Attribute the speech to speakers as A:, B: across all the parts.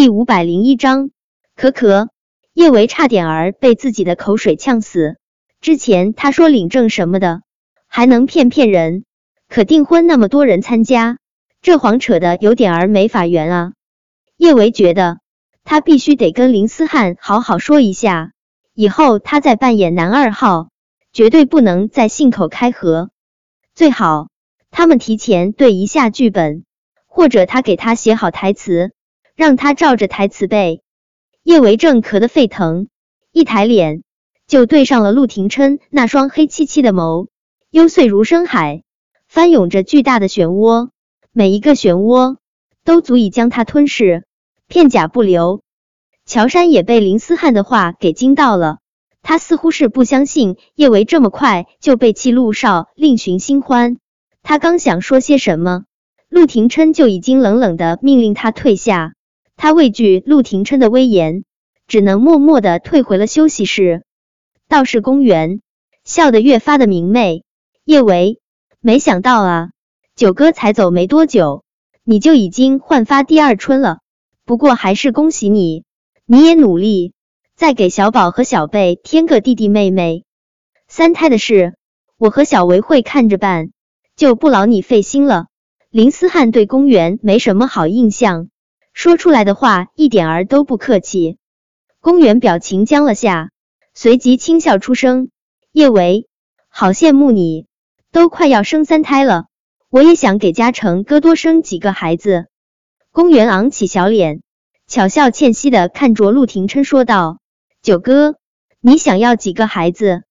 A: 第五百零一章，可可，叶维差点儿被自己的口水呛死。之前他说领证什么的，还能骗骗人，可订婚那么多人参加，这谎扯的有点儿没法圆啊。叶维觉得他必须得跟林思汉好好说一下，以后他再扮演男二号，绝对不能再信口开河。最好他们提前对一下剧本，或者他给他写好台词。让他照着台词背。叶维正咳得沸腾，一抬脸就对上了陆廷琛那双黑漆漆的眸，幽邃如深海，翻涌着巨大的漩涡，每一个漩涡都足以将他吞噬，片甲不留。乔杉也被林思汉的话给惊到了，他似乎是不相信叶维这么快就被弃陆少另寻新欢。他刚想说些什么，陆廷琛就已经冷冷的命令他退下。他畏惧陆廷琛的威严，只能默默的退回了休息室。道士公园笑得越发的明媚。叶维，没想到啊，九哥才走没多久，你就已经焕发第二春了。不过还是恭喜你，你也努力，再给小宝和小贝添个弟弟妹妹。三胎的事，我和小维会看着办，就不劳你费心了。林思汉对公园没什么好印象。说出来的话一点儿都不客气。公园表情僵了下，随即轻笑出声：“叶维，好羡慕你，都快要生三胎了，我也想给嘉诚哥多生几个孩子。”公园昂起小脸，巧笑倩兮的看着陆廷琛说道：“九哥，你想要几个孩子？”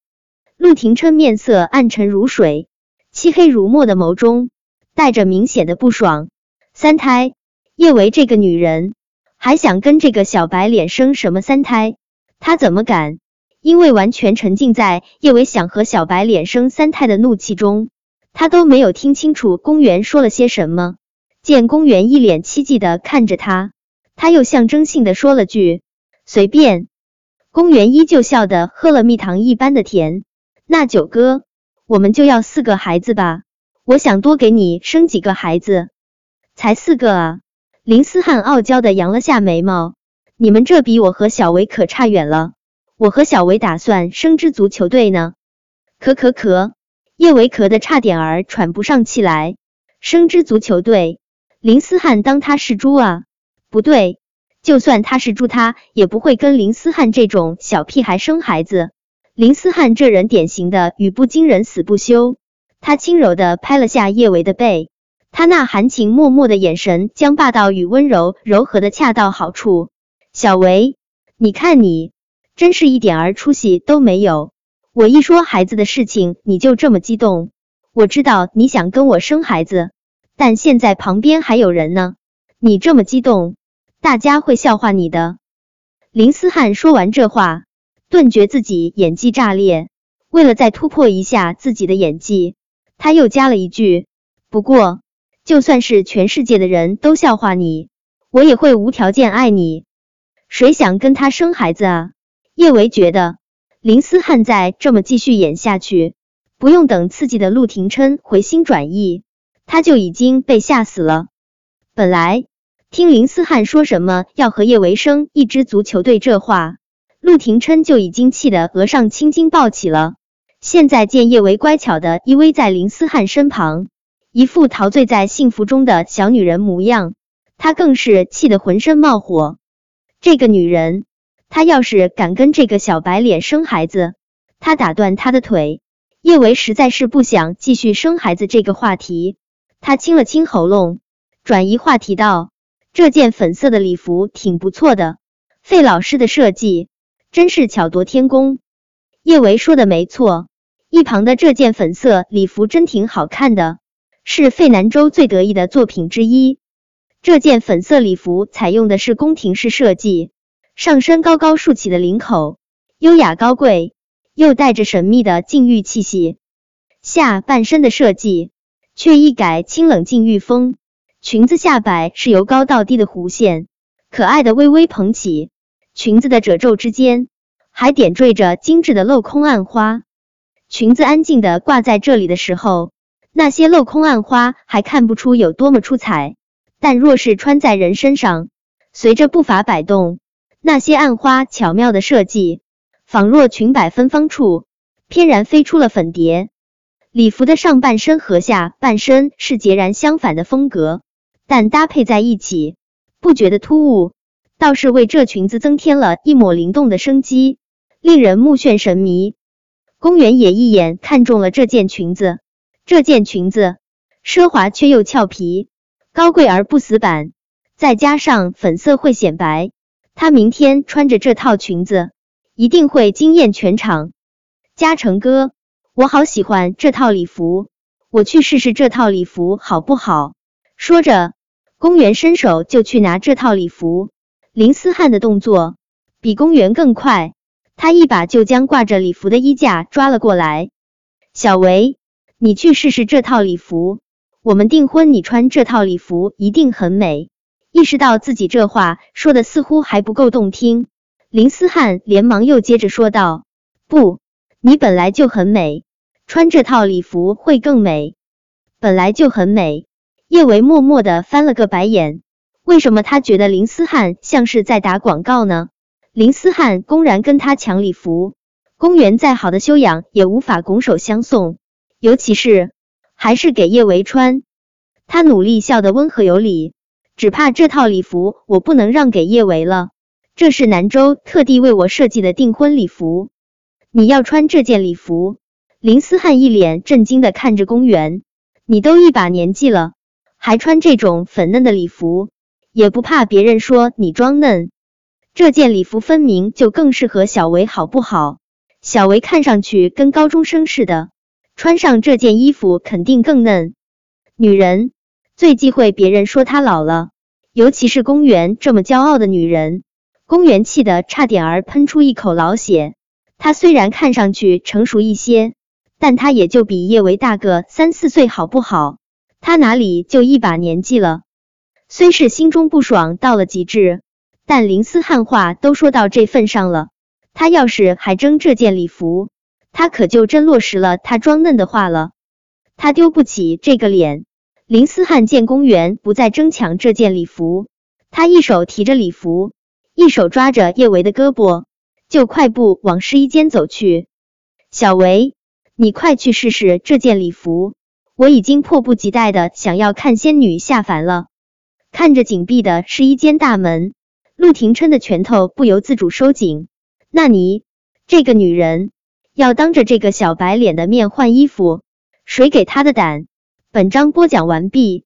A: 陆廷琛面色暗沉如水，漆黑如墨的眸中带着明显的不爽。三胎。叶维这个女人还想跟这个小白脸生什么三胎？她怎么敢？因为完全沉浸在叶维想和小白脸生三胎的怒气中，她都没有听清楚公园说了些什么。见公园一脸凄寂的看着他，他又象征性的说了句随便。公园依旧笑得喝了蜜糖一般的甜。那九哥，我们就要四个孩子吧，我想多给你生几个孩子，才四个啊。林思汉傲娇的扬了下眉毛，你们这比我和小维可差远了。我和小维打算生支足球队呢。咳咳咳，叶维咳的差点儿喘不上气来。生支足球队，林思汉当他是猪啊？不对，就算他是猪，他也不会跟林思汉这种小屁孩生孩子。林思汉这人典型的语不惊人死不休。他轻柔的拍了下叶维的背。他那含情脉脉的眼神，将霸道与温柔柔和的恰到好处。小维，你看你，真是一点儿出息都没有。我一说孩子的事情，你就这么激动。我知道你想跟我生孩子，但现在旁边还有人呢，你这么激动，大家会笑话你的。林思汉说完这话，顿觉自己演技炸裂。为了再突破一下自己的演技，他又加了一句：不过。就算是全世界的人都笑话你，我也会无条件爱你。谁想跟他生孩子啊？叶维觉得林思汉再这么继续演下去，不用等刺激的陆廷琛回心转意，他就已经被吓死了。本来听林思汉说什么要和叶维生一支足球队这话，陆廷琛就已经气得额上青筋暴起了。现在见叶维乖巧的依偎在林思汉身旁。一副陶醉在幸福中的小女人模样，他更是气得浑身冒火。这个女人，她要是敢跟这个小白脸生孩子，他打断他的腿。叶维实在是不想继续生孩子这个话题，他清了清喉咙，转移话题道：“这件粉色的礼服挺不错的，费老师的设计真是巧夺天工。”叶维说的没错，一旁的这件粉色礼服真挺好看的。是费南州最得意的作品之一。这件粉色礼服采用的是宫廷式设计，上身高高竖起的领口，优雅高贵，又带着神秘的禁欲气息。下半身的设计却一改清冷禁欲风，裙子下摆是由高到低的弧线，可爱的微微蓬起，裙子的褶皱之间还点缀着精致的镂空暗花。裙子安静的挂在这里的时候。那些镂空暗花还看不出有多么出彩，但若是穿在人身上，随着步伐摆动，那些暗花巧妙的设计，仿若裙摆芬芳处，翩然飞出了粉蝶。礼服的上半身和下半身是截然相反的风格，但搭配在一起，不觉得突兀，倒是为这裙子增添了一抹灵动的生机，令人目眩神迷。公园也一眼看中了这件裙子，这件裙子奢华却又俏皮，高贵而不死板。再加上粉色会显白，她明天穿着这套裙子一定会惊艳全场。嘉诚哥，我好喜欢这套礼服，我去试试这套礼服好不好？说着，公园伸手就去拿这套礼服。林思汉的动作比公园更快，他一把就将挂着礼服的衣架抓了过来。小维，你去试试这套礼服，我们订婚你穿这套礼服一定很美。意识到自己这话说的似乎还不够动听，林思汉连忙又接着说道：“不，你本来就很美，穿这套礼服会更美。本来就很美。”叶维默默的翻了个白眼，为什么他觉得林思汉像是在打广告呢？林思汉公然跟他抢礼服，公园再好的修养也无法拱手相送，尤其是还是给叶维穿。他努力笑得温和有礼。只怕这套礼服我不能让给叶维了，这是南州特地为我设计的订婚礼服，你要穿这件礼服。林思汉一脸震惊的看着公园，你都一把年纪了，还穿这种粉嫩的礼服，也不怕别人说你装嫩？这件礼服分明就更适合小维，好不好？小维看上去跟高中生似的，穿上这件衣服肯定更嫩。女人。最忌讳别人说她老了，尤其是公园这么骄傲的女人。公园气得差点儿喷出一口老血。她虽然看上去成熟一些，但她也就比叶维大个三四岁，好不好？她哪里就一把年纪了？虽是心中不爽到了极致，但林思汉话都说到这份上了，他要是还争这件礼服，他可就真落实了他装嫩的话了。他丢不起这个脸。林思汉见公园不再争抢这件礼服，他一手提着礼服，一手抓着叶维的胳膊，就快步往试衣间走去。小维，你快去试试这件礼服，我已经迫不及待的想要看仙女下凡了。看着紧闭的试衣间大门，陆廷琛的拳头不由自主收紧。那你这个女人，要当着这个小白脸的面换衣服，谁给他的胆？本章播讲完毕。